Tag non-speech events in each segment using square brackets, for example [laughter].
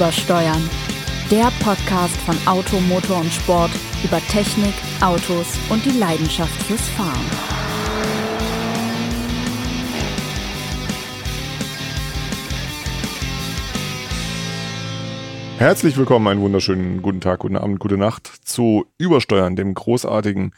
Übersteuern. Der Podcast von Auto, Motor und Sport über Technik, Autos und die Leidenschaft fürs Fahren. Herzlich willkommen, einen wunderschönen guten Tag, guten Abend, gute Nacht zu Übersteuern, dem großartigen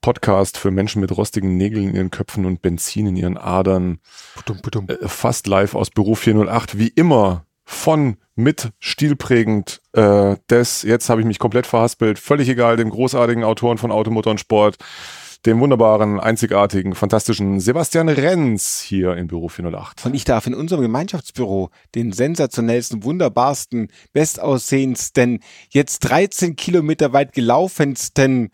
Podcast für Menschen mit rostigen Nägeln in ihren Köpfen und Benzin in ihren Adern. Putum, putum. Äh, fast live aus Büro 408, wie immer von mit stilprägend äh, des, jetzt habe ich mich komplett verhaspelt, völlig egal, dem großartigen Autoren von Automotor und Sport, dem wunderbaren, einzigartigen, fantastischen Sebastian Renz hier in Büro 408. Und ich darf in unserem Gemeinschaftsbüro den sensationellsten, wunderbarsten, bestaussehendsten, jetzt 13 Kilometer weit gelaufensten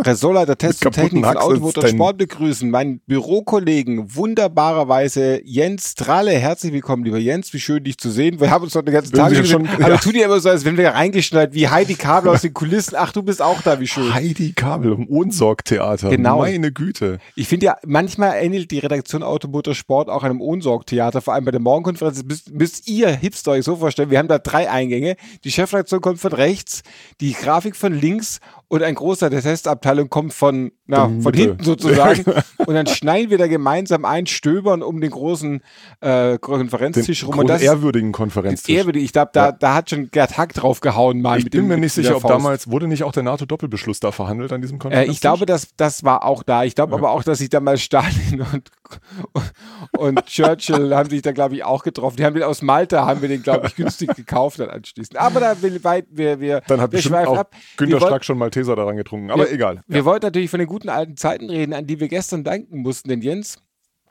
Resola der Test und Technik von Automotor und Sport begrüßen. Meinen Bürokollegen, wunderbarerweise Jens Tralle. Herzlich willkommen, lieber Jens. Wie schön, dich zu sehen. Wir haben uns heute den ganzen Tag gesehen. Schon, aber ja. tu dir immer so, als wenn wir reingeschnallt, wie Heidi Kabel aus den Kulissen. Ach, du bist auch da, wie schön. Heidi Kabel im Ohnsorgtheater. Genau. Meine Güte. Ich finde ja, manchmal ähnelt die Redaktion Automotor Sport auch einem Ohnsorgtheater, vor allem bei der Morgenkonferenz. Müsst, müsst ihr Hipster euch so vorstellen. Wir haben da drei Eingänge. Die Chefredaktion kommt von rechts, die Grafik von links und ein Großteil der Testabteilung kommt von, na, von hinten sozusagen. [laughs] und dann schneiden wir da gemeinsam ein, stöbern um den großen äh, Konferenztisch den rum. Und das ehrwürdigen Konferenztisch. Ehrwürdig. Ich glaube, da, ja. da hat schon Gerd Hack drauf gehauen mal. Ich bin dem, mir nicht sicher, ob damals, wurde nicht auch der NATO-Doppelbeschluss da verhandelt an diesem Konferenztisch? Äh, ich glaube, das, das war auch da. Ich glaube ja. aber auch, dass sich damals Stalin und, und Churchill [laughs] haben sich da, glaube ich, auch getroffen. Die haben den aus Malta, haben wir den, glaube ich, günstig gekauft dann anschließend. Aber da will weit, wir, wir, dann hat wir auch ab. Günter Strack schon Malteser daran getrunken. Aber wir, egal. Wir ja. wollten natürlich von den guten alten Zeiten reden, an die wir gestern danken mussten. Denn Jens,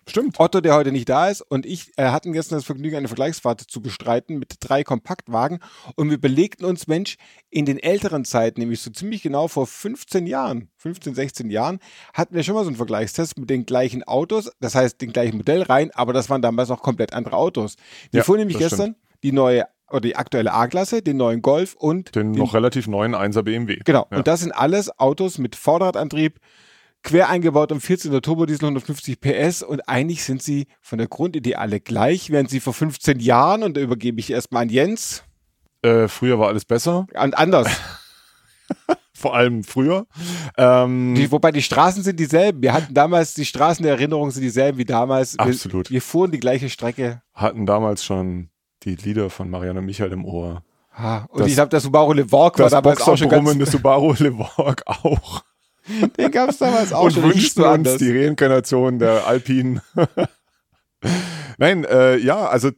Stimmt. Otto, der heute nicht da ist, und ich äh, hatten gestern das Vergnügen, eine Vergleichsfahrt zu bestreiten mit drei Kompaktwagen. Und wir überlegten uns, Mensch, in den älteren Zeiten, nämlich so ziemlich genau vor 15 Jahren, 15, 16 Jahren, hatten wir schon mal so einen Vergleichstest mit den gleichen Autos, das heißt den gleichen Modell rein, aber das waren damals auch komplett andere Autos. Wir ja, fuhren nämlich gestern stimmt. die neue oder die aktuelle A-Klasse, den neuen Golf und den, den, noch relativ neuen 1er BMW. Genau. Ja. Und das sind alles Autos mit Vorderradantrieb, quer eingebaut um 14er Turbodiesel 150 PS und eigentlich sind sie von der Grundidee alle gleich, während sie vor 15 Jahren, und da übergebe ich erstmal an Jens. Äh, früher war alles besser. Und anders. [laughs] Vor allem früher. Ähm, die, wobei die Straßen sind dieselben. Wir hatten damals, die Straßen der Erinnerung sind dieselben wie damals. Absolut. Wir, wir fuhren die gleiche Strecke. Hatten damals schon die Lieder von Marianne Michael im Ohr. Ah, und das, ich glaube, der Subaru Levorg war damals auch schon ganz... Das Subaru Levorg auch. [laughs] Den gab es damals auch und schon. Und wünschten uns die Reinkarnation der Alpinen. [laughs] Nein, äh, ja, also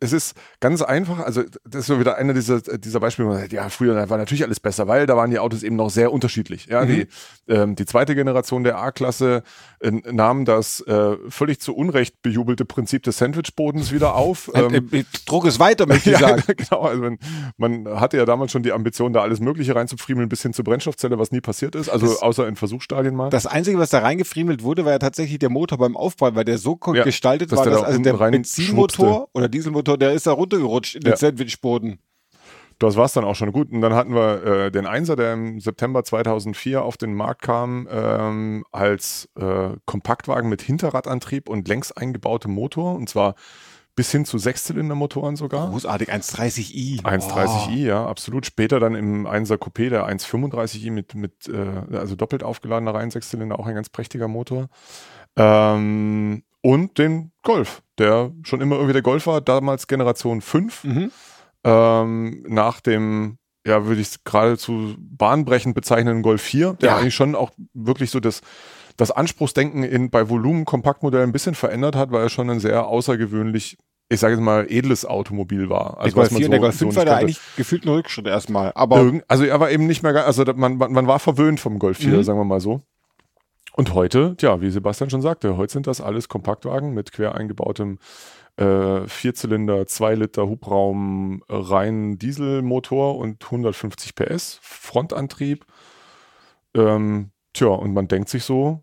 es ist ganz einfach. Also das ist so wieder einer dieser, dieser Beispiele, wo man sagt, ja, früher war natürlich alles besser, weil da waren die Autos eben noch sehr unterschiedlich. Ja, mhm. die, ähm, die zweite Generation der A-Klasse äh, nahm das äh, völlig zu Unrecht bejubelte Prinzip des Sandwichbodens wieder auf. Ähm, äh, Druck es weiter, möchte [laughs] ich sagen. genau, also man, man, hatte ja damals schon die Ambition, da alles Mögliche reinzufriemeln, bis hin zur Brennstoffzelle, was nie passiert ist. Also das, außer in Versuchsstadien mal. Das Einzige, was da reingefriemelt wurde, war ja tatsächlich der Motor beim Aufbau, weil der so ja, gestaltet war, dass also der Benzinmotor schwuppste. oder Dieselmotor, der ist da runtergerutscht in den ja. Sandwichboden. Das war's dann auch schon gut. Und dann hatten wir äh, den Einser, der im September 2004 auf den Markt kam, ähm, als äh, Kompaktwagen mit Hinterradantrieb und längs eingebautem Motor. Und zwar bis hin zu Sechszylindermotoren sogar. Großartig, 130i. 130i, oh. ja, absolut. Später dann im 1er Coupé der 135i mit, mit äh, also doppelt aufgeladener Reihen Sechszylinder, auch ein ganz prächtiger Motor. Ähm, und den Golf, der schon immer irgendwie der Golf war, damals Generation 5. Mhm. Ähm, nach dem, ja, würde ich es geradezu bahnbrechend bezeichnen, Golf 4, der ja. eigentlich schon auch wirklich so das, das Anspruchsdenken in, bei Volumen-Kompaktmodellen ein bisschen verändert hat, weil er schon ein sehr außergewöhnlich ich sage jetzt mal, edles Automobil war. Also, der Golf 4 so, und der Golf 5 so war da eigentlich gefühlt ein Rückschritt erstmal. Aber Irgend, also er war eben nicht mehr, also man, man, man war verwöhnt vom Golf 4, mhm. sagen wir mal so. Und heute, ja, wie Sebastian schon sagte, heute sind das alles Kompaktwagen mit quer eingebautem äh, Vierzylinder, 2 Liter Hubraum, rein Dieselmotor und 150 PS, Frontantrieb. Ähm, tja, und man denkt sich so,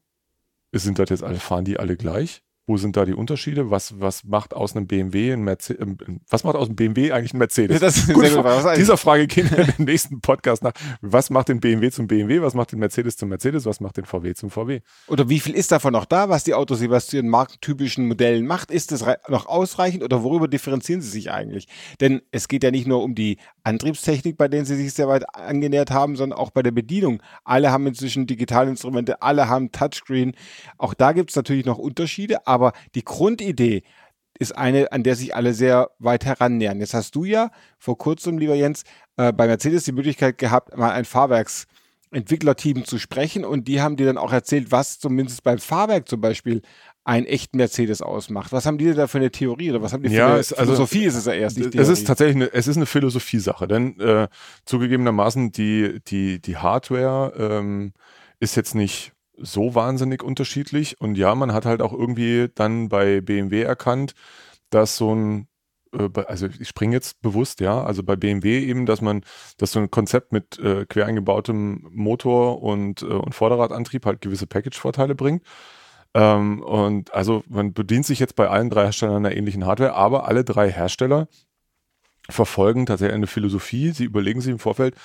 sind das jetzt alle, fahren die alle gleich? Wo sind da die Unterschiede? Was, was macht aus einem BMW ein Mercedes, äh, was macht aus einem BMW eigentlich ein Mercedes? [laughs] Ist Gut, gut. Dieser Frage gehen wir im [laughs] nächsten Podcast nach. Was macht den BMW zum BMW? Was macht den Mercedes zum Mercedes? Was macht den VW zum VW? Oder wie viel ist davon noch da, was die Autos, was zu ihren markentypischen Modellen macht? Ist das noch ausreichend oder worüber differenzieren sie sich eigentlich? Denn es geht ja nicht nur um die Antriebstechnik, bei denen sie sich sehr weit angenähert haben, sondern auch bei der Bedienung. Alle haben inzwischen Digitalinstrumente, alle haben Touchscreen. Auch da gibt es natürlich noch Unterschiede, aber die Grundidee ist eine, an der sich alle sehr weit herannähern. Jetzt hast du ja vor kurzem, lieber Jens, äh, bei Mercedes die Möglichkeit gehabt, mal ein Fahrwerksentwicklerteam zu sprechen und die haben dir dann auch erzählt, was zumindest beim Fahrwerk zum Beispiel ein echten Mercedes ausmacht. Was haben die denn da für eine Theorie oder was haben die für ja, eine es, also, Philosophie ist es ja erst nicht Es ist tatsächlich eine, es ist eine Philosophiesache, denn äh, zugegebenermaßen die, die, die Hardware ähm, ist jetzt nicht so wahnsinnig unterschiedlich und ja, man hat halt auch irgendwie dann bei BMW erkannt, dass so ein äh, also ich springe jetzt bewusst, ja, also bei BMW eben, dass man, dass so ein Konzept mit äh, quer eingebautem Motor und, äh, und Vorderradantrieb halt gewisse Package-Vorteile bringt. Ähm, und also man bedient sich jetzt bei allen drei Herstellern einer ähnlichen Hardware, aber alle drei Hersteller verfolgen tatsächlich eine Philosophie. Sie überlegen sich im Vorfeld,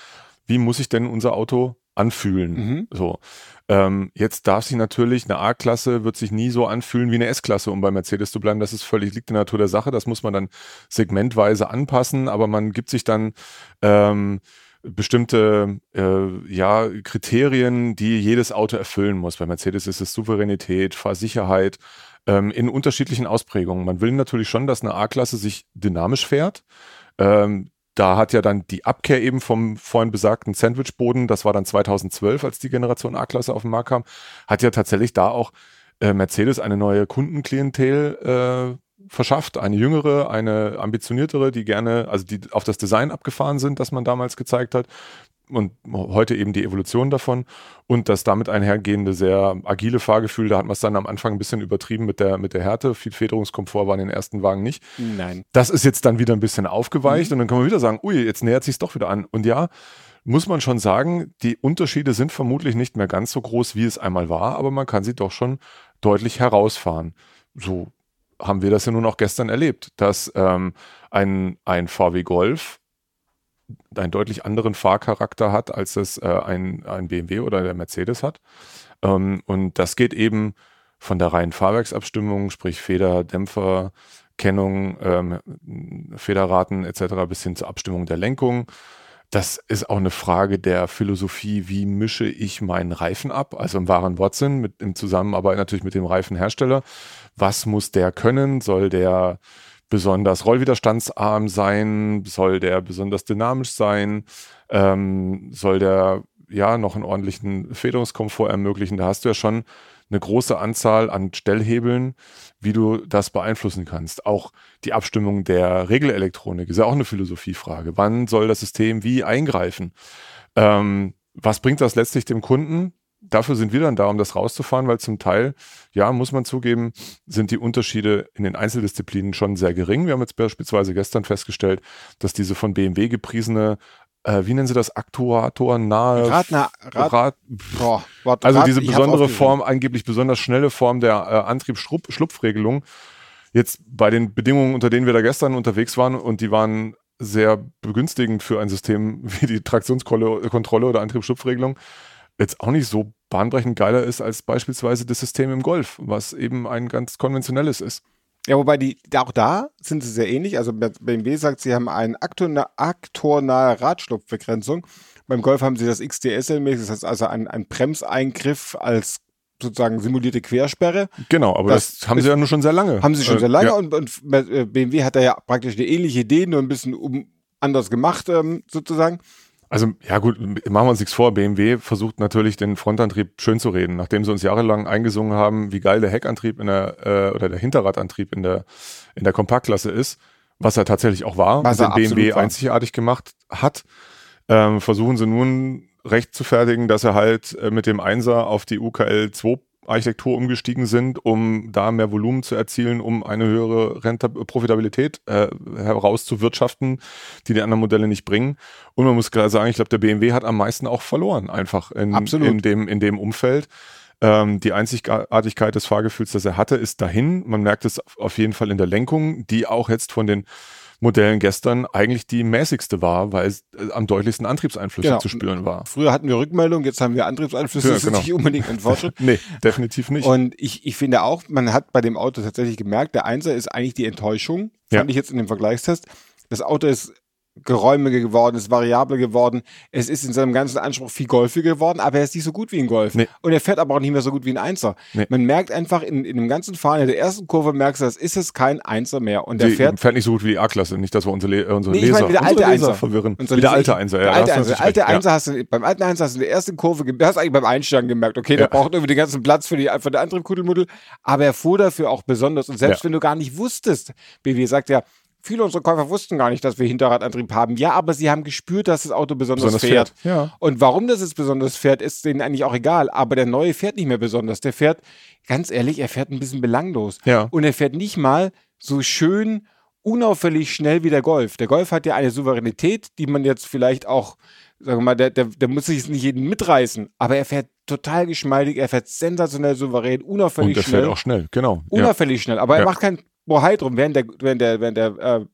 wie muss sich denn unser Auto anfühlen? Mhm. So. Ähm, jetzt darf sich natürlich eine A-Klasse wird sich nie so anfühlen wie eine S-Klasse, um bei Mercedes zu bleiben. Das ist völlig liegt in der Natur der Sache. Das muss man dann segmentweise anpassen, aber man gibt sich dann ähm, bestimmte äh, ja, Kriterien, die jedes Auto erfüllen muss. Bei Mercedes ist es Souveränität, Fahrsicherheit ähm, in unterschiedlichen Ausprägungen. Man will natürlich schon, dass eine A-Klasse sich dynamisch fährt. Ähm, da hat ja dann die Abkehr eben vom vorhin besagten Sandwichboden, das war dann 2012, als die Generation A-Klasse auf den Markt kam, hat ja tatsächlich da auch äh, Mercedes eine neue Kundenklientel äh, verschafft, eine jüngere, eine ambitioniertere, die gerne, also die auf das Design abgefahren sind, das man damals gezeigt hat und heute eben die Evolution davon und das damit einhergehende sehr agile Fahrgefühl, da hat man es dann am Anfang ein bisschen übertrieben mit der, mit der Härte. Viel Federungskomfort war in den ersten Wagen nicht. Nein. Das ist jetzt dann wieder ein bisschen aufgeweicht mhm. und dann kann man wieder sagen, ui, jetzt nähert sich es doch wieder an. Und ja, muss man schon sagen, die Unterschiede sind vermutlich nicht mehr ganz so groß, wie es einmal war, aber man kann sie doch schon deutlich herausfahren. So haben wir das ja nun auch gestern erlebt, dass ähm, ein, ein VW Golf einen deutlich anderen Fahrcharakter hat, als es äh, ein, ein BMW oder der Mercedes hat. Ähm, und das geht eben von der reinen Fahrwerksabstimmung, sprich Feder, Dämpfer, Kennung, ähm, Federraten etc. bis hin zur Abstimmung der Lenkung das ist auch eine Frage der Philosophie, wie mische ich meinen Reifen ab, also im wahren Wortsinn, mit, im Zusammenarbeit natürlich mit dem Reifenhersteller. Was muss der können? Soll der besonders rollwiderstandsarm sein? Soll der besonders dynamisch sein? Ähm, soll der ja noch einen ordentlichen Federungskomfort ermöglichen? Da hast du ja schon eine große Anzahl an Stellhebeln, wie du das beeinflussen kannst. Auch die Abstimmung der Regelelektronik ist ja auch eine Philosophiefrage. Wann soll das System wie eingreifen? Ähm, was bringt das letztlich dem Kunden? Dafür sind wir dann da, um das rauszufahren, weil zum Teil, ja, muss man zugeben, sind die Unterschiede in den Einzeldisziplinen schon sehr gering. Wir haben jetzt beispielsweise gestern festgestellt, dass diese von BMW gepriesene äh, wie nennen sie das, aktuatornahe Radner, Rad, Rad, boah, warte, also diese besondere Form, angeblich besonders schnelle Form der äh, Antriebsschlupfregelung. Jetzt bei den Bedingungen, unter denen wir da gestern unterwegs waren und die waren sehr begünstigend für ein System [laughs] wie die Traktionskontrolle oder Antriebsschlupfregelung, jetzt auch nicht so bahnbrechend geiler ist als beispielsweise das System im Golf, was eben ein ganz konventionelles ist. Ja, wobei die, auch da sind sie sehr ähnlich. Also BMW sagt, sie haben eine aktornahe Radschlupfbegrenzung. Beim Golf haben sie das XDSL-mäßig, das heißt also ein, ein Bremseingriff als sozusagen simulierte Quersperre. Genau, aber das, das haben sie ja nur schon sehr lange. Haben sie schon äh, sehr lange ja. und, und, BMW hat da ja praktisch eine ähnliche Idee, nur ein bisschen um, anders gemacht ähm, sozusagen. Also ja gut, machen wir uns nichts vor. BMW versucht natürlich den Frontantrieb schön zu reden, nachdem sie uns jahrelang eingesungen haben, wie geil der Heckantrieb in der äh, oder der Hinterradantrieb in der in der Kompaktklasse ist, was er tatsächlich auch war, was den BMW war. einzigartig gemacht hat. Ähm, versuchen sie nun recht zu fertigen, dass er halt äh, mit dem Einser auf die UKL 2 Architektur umgestiegen sind, um da mehr Volumen zu erzielen, um eine höhere Rentab Profitabilität äh, herauszuwirtschaften, die die anderen Modelle nicht bringen. Und man muss klar sagen, ich glaube, der BMW hat am meisten auch verloren, einfach in, in, dem, in dem Umfeld. Ähm, die Einzigartigkeit des Fahrgefühls, das er hatte, ist dahin. Man merkt es auf jeden Fall in der Lenkung, die auch jetzt von den Modellen gestern eigentlich die mäßigste war, weil es äh, am deutlichsten Antriebseinflüsse genau. zu spüren war. Früher hatten wir Rückmeldung, jetzt haben wir Antriebseinflüsse. Ja, das genau. ist nicht unbedingt ein Fortschritt. [laughs] nee, definitiv nicht. Und ich, ich finde auch, man hat bei dem Auto tatsächlich gemerkt, der Einser ist eigentlich die Enttäuschung, fand ja. ich jetzt in dem Vergleichstest. Das Auto ist geräumiger geworden, ist variabler geworden. Es ist in seinem ganzen Anspruch viel golfiger geworden, aber er ist nicht so gut wie ein Golf. Nee. Und er fährt aber auch nicht mehr so gut wie ein Einser. Nee. Man merkt einfach in, in dem ganzen Fahren, in der ersten Kurve merkst du, das ist es kein Einser mehr. Und der fährt, fährt nicht so gut wie die A-Klasse. Nicht, dass wir unsere, Le unsere nee, Leser, ich meine, der alte Einser verwirren. Unsere wie der alte Einser. Ja, der alte Einser, alte Einser ja. hast du, beim alten Einser hast du in der ersten Kurve, du hast eigentlich beim Einsteigen gemerkt, okay, ja. der braucht irgendwie den ganzen Platz für, die, für den Antriebkuddelmuddel, aber er fuhr dafür auch besonders. Und selbst wenn du gar nicht wusstest, BW sagt ja, Viele unserer Käufer wussten gar nicht, dass wir Hinterradantrieb haben. Ja, aber sie haben gespürt, dass das Auto besonders, besonders fährt. fährt. Ja. Und warum das jetzt besonders fährt, ist denen eigentlich auch egal. Aber der neue fährt nicht mehr besonders. Der fährt, ganz ehrlich, er fährt ein bisschen belanglos. Ja. Und er fährt nicht mal so schön unauffällig schnell wie der Golf. Der Golf hat ja eine Souveränität, die man jetzt vielleicht auch, sagen wir mal, der, der, der muss sich nicht jeden mitreißen, aber er fährt total geschmeidig, er fährt sensationell souverän, unauffällig schnell. Und der fährt auch schnell, genau. Unauffällig ja. schnell, aber ja. er macht kein Bohai drum, während der, während der, während der äh,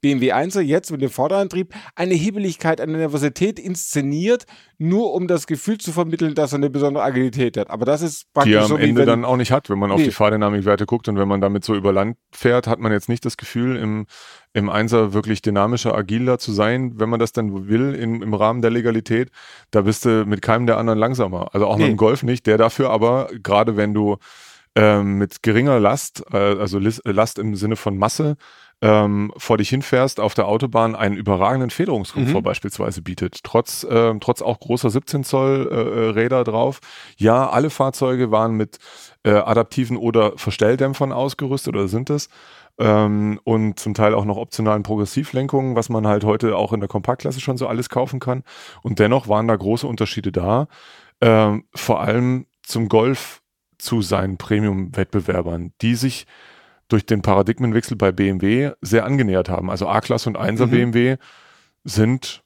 BMW 1 jetzt mit dem Vorderantrieb eine Hebeligkeit, eine Nervosität inszeniert, nur um das Gefühl zu vermitteln, dass er eine besondere Agilität hat. Aber das ist praktisch Die er am so, Ende wenn, dann auch nicht hat, wenn man nee. auf die Fahrdynamikwerte guckt und wenn man damit so über Land fährt, hat man jetzt nicht das Gefühl, im, im Einser wirklich dynamischer, agiler zu sein, wenn man das dann will, im, im Rahmen der Legalität. Da bist du mit keinem der anderen langsamer. Also auch nee. mit dem Golf nicht, der dafür aber, gerade wenn du ähm, mit geringer Last, äh, also Last im Sinne von Masse, ähm, vor dich hinfährst auf der Autobahn, einen überragenden Federungskomfort mhm. beispielsweise bietet. Trotz, äh, trotz auch großer 17 Zoll äh, äh, Räder drauf. Ja, alle Fahrzeuge waren mit äh, adaptiven oder Verstelldämpfern ausgerüstet oder sind es. Ähm, und zum Teil auch noch optionalen Progressivlenkungen, was man halt heute auch in der Kompaktklasse schon so alles kaufen kann. Und dennoch waren da große Unterschiede da. Ähm, vor allem zum Golf zu seinen Premium-Wettbewerbern, die sich durch den Paradigmenwechsel bei BMW sehr angenähert haben. Also A-Klasse und 1er mhm. BMW sind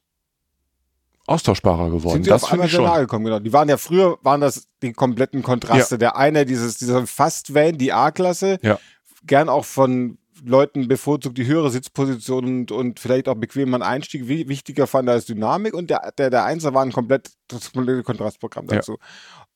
austauschbarer geworden. Sind die das auf einmal sehr nahe gekommen, genau. Die waren ja früher, waren das die kompletten Kontraste. Ja. Der eine, dieses, dieser Fast-Van, die A-Klasse, ja. gern auch von Leuten bevorzugt die höhere Sitzposition und, und vielleicht auch bequemen Einstieg wichtiger fand als Dynamik und der, der, der Einser war ein komplett, das komplette Kontrastprogramm dazu. Ja.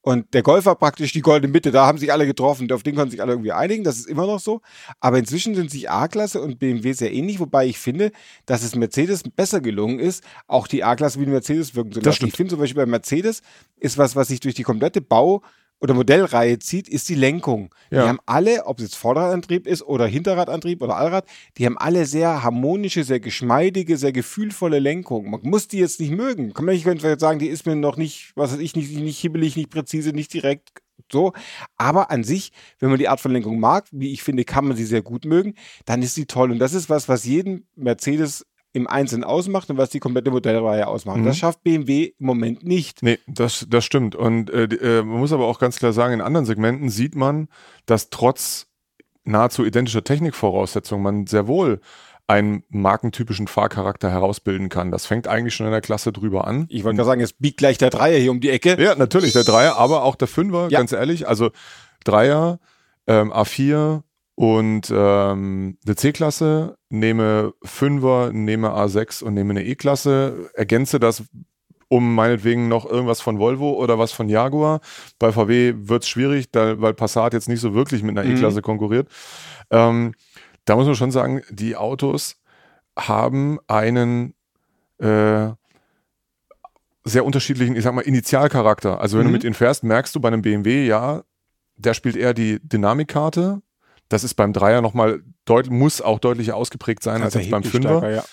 Und der Golf war praktisch die goldene Mitte. Da haben sich alle getroffen. Auf den konnten sich alle irgendwie einigen. Das ist immer noch so. Aber inzwischen sind sich A-Klasse und BMW sehr ähnlich. Wobei ich finde, dass es Mercedes besser gelungen ist, auch die A-Klasse wie die Mercedes wirken zu lassen. Ich finde zum Beispiel bei Mercedes ist was, was sich durch die komplette Bau- oder Modellreihe zieht, ist die Lenkung. Ja. Die haben alle, ob es jetzt Vorderradantrieb ist oder Hinterradantrieb oder Allrad, die haben alle sehr harmonische, sehr geschmeidige, sehr gefühlvolle Lenkung. Man muss die jetzt nicht mögen. Kann man nicht jetzt sagen, die ist mir noch nicht, was weiß ich, nicht, nicht hibbelig, nicht präzise, nicht direkt so. Aber an sich, wenn man die Art von Lenkung mag, wie ich finde, kann man sie sehr gut mögen, dann ist sie toll. Und das ist was, was jeden Mercedes im Einzelnen ausmacht und was die komplette Modellreihe ausmacht. Mhm. Das schafft BMW im Moment nicht. Nee, das, das stimmt. Und äh, äh, man muss aber auch ganz klar sagen, in anderen Segmenten sieht man, dass trotz nahezu identischer Technikvoraussetzungen man sehr wohl einen markentypischen Fahrcharakter herausbilden kann. Das fängt eigentlich schon in der Klasse drüber an. Ich wollte gerade sagen, jetzt biegt gleich der Dreier hier um die Ecke. Ja, natürlich, der Dreier, aber auch der Fünfer, ja. ganz ehrlich. Also Dreier, ähm, A4, und ähm, eine C-Klasse, nehme Fünfer, nehme A6 und nehme eine E-Klasse, ergänze das um meinetwegen noch irgendwas von Volvo oder was von Jaguar. Bei VW wird es schwierig, da, weil Passat jetzt nicht so wirklich mit einer mhm. E-Klasse konkurriert. Ähm, da muss man schon sagen, die Autos haben einen äh, sehr unterschiedlichen, ich sag mal, Initialcharakter. Also wenn mhm. du mit ihnen fährst, merkst du bei einem BMW, ja, der spielt eher die Dynamikkarte das ist beim Dreier nochmal deutlich, muss auch deutlicher ausgeprägt sein als jetzt beim Fünfer. Stärker, ja.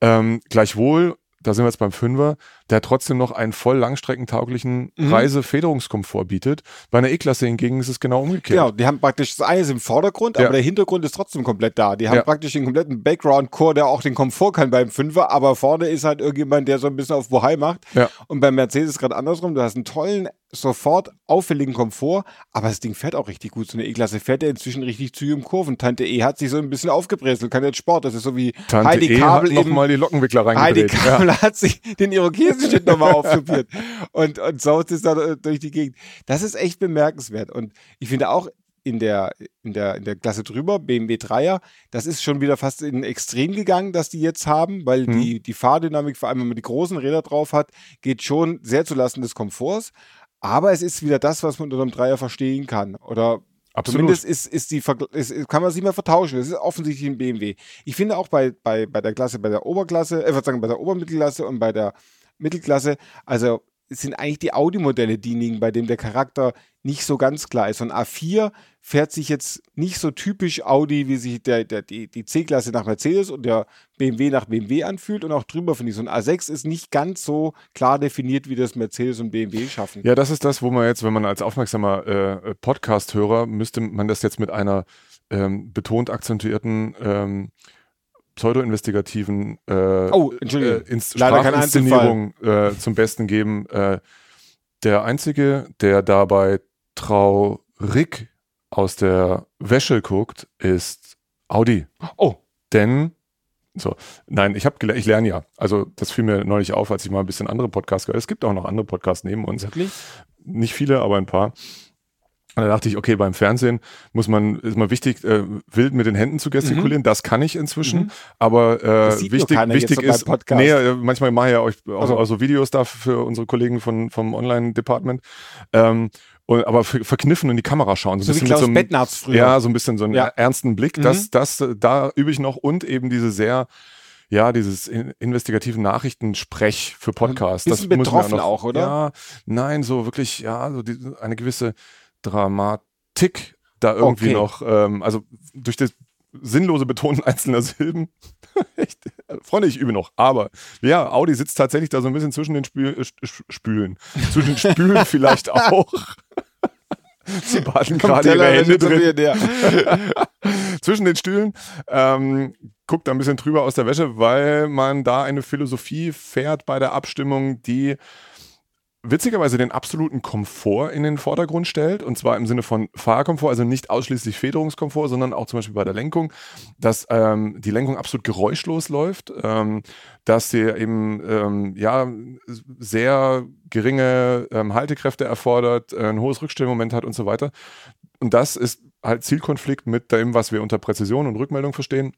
ähm, gleichwohl da sind wir jetzt beim Fünfer, der trotzdem noch einen voll langstreckentauglichen mhm. Reisefederungskomfort bietet. Bei einer E-Klasse hingegen ist es genau umgekehrt. Genau, die haben praktisch das eine ist im Vordergrund, aber der Hintergrund ist trotzdem komplett da. Die haben ja. praktisch den kompletten Background-Core, der auch den Komfort kann beim Fünfer, aber vorne ist halt irgendjemand, der so ein bisschen auf Bohai macht. Ja. Und beim Mercedes gerade andersrum, du hast einen tollen sofort auffälligen Komfort, aber das Ding fährt auch richtig gut. So eine E-Klasse fährt er inzwischen richtig zu im Kurven. Tante E hat sich so ein bisschen aufgebrezelt, kann jetzt Sport. Das ist so wie Tante Heidi e Kabel hat noch mal die Lockenwickler reingedreht. Heidi Kabel ja. hat sich den Irokesen Tagesschnitt nochmal aufkopiert und, und saust es dann äh, durch die Gegend. Das ist echt bemerkenswert. Und ich finde auch in der, in der, in der Klasse drüber, BMW 3er, das ist schon wieder fast in Extrem gegangen, dass die jetzt haben, weil mhm. die, die Fahrdynamik, vor allem wenn man die großen Räder drauf hat, geht schon sehr zulasten des Komforts. Aber es ist wieder das, was man unter einem Dreier verstehen kann. Oder Absolut. Zumindest ist, ist die, ist, kann man es nicht mehr vertauschen. Das ist offensichtlich ein BMW. Ich finde auch bei, bei, bei der Klasse, bei der Oberklasse, äh, sagen, bei der Obermittelklasse und bei der Mittelklasse, also sind eigentlich die Audi-Modelle diejenigen, bei denen der Charakter nicht so ganz klar ist. Und A4 fährt sich jetzt nicht so typisch Audi, wie sich der, der, die, die C-Klasse nach Mercedes und der BMW nach BMW anfühlt. Und auch drüber finde ich so ein A6 ist nicht ganz so klar definiert, wie das Mercedes und BMW schaffen. Ja, das ist das, wo man jetzt, wenn man als aufmerksamer äh, Podcast-Hörer, müsste man das jetzt mit einer ähm, betont akzentuierten ähm, pseudo-investigativen äh, oh, äh, Sprachinszenierung äh, zum Besten geben. Äh, der Einzige, der dabei traurig aus der Wäsche guckt, ist Audi. Oh. Denn, so, nein, ich habe ich lerne ja. Also, das fiel mir neulich auf, als ich mal ein bisschen andere Podcasts gehört Es gibt auch noch andere Podcasts neben uns. Wirklich? Nicht viele, aber ein paar. Und da dachte ich, okay, beim Fernsehen muss man, ist mal wichtig, äh, wild mit den Händen zu gestikulieren. Mhm. Das kann ich inzwischen. Mhm. Aber äh, wichtig, wichtig ist, nee, äh, manchmal mache ich ja euch auch, also. auch so Videos da für unsere Kollegen von, vom Online-Department. Ähm, und, aber verkniffen in die Kamera schauen. So, so wie Klaus so einem, früher. Ja, so ein bisschen so einen ja. ernsten Blick. Mhm. Das, das, da übe ich noch und eben diese sehr, ja, dieses investigativen Nachrichtensprech für Podcasts. Bisschen das betroffen auch, oder? Ja, nein, so wirklich, ja, so die, eine gewisse Dramatik da irgendwie okay. noch, ähm, also durch das sinnlose Betonen [laughs] einzelner Silben. [laughs] Echt, Freunde, ich übe noch. Aber ja, Audi sitzt tatsächlich da so ein bisschen zwischen den Spül äh, Spülen. Zwischen den Spülen [laughs] vielleicht auch. Sie baden gerade ihre Hände drin. Ja. Zwischen den Stühlen. Ähm, guckt da ein bisschen drüber aus der Wäsche, weil man da eine Philosophie fährt bei der Abstimmung, die witzigerweise den absoluten Komfort in den Vordergrund stellt. Und zwar im Sinne von Fahrkomfort, also nicht ausschließlich Federungskomfort, sondern auch zum Beispiel bei der Lenkung, dass ähm, die Lenkung absolut geräuschlos läuft, ähm, dass sie eben ähm, ja sehr geringe ähm, Haltekräfte erfordert, äh, ein hohes Rückstellmoment hat und so weiter. Und das ist halt Zielkonflikt mit dem, was wir unter Präzision und Rückmeldung verstehen.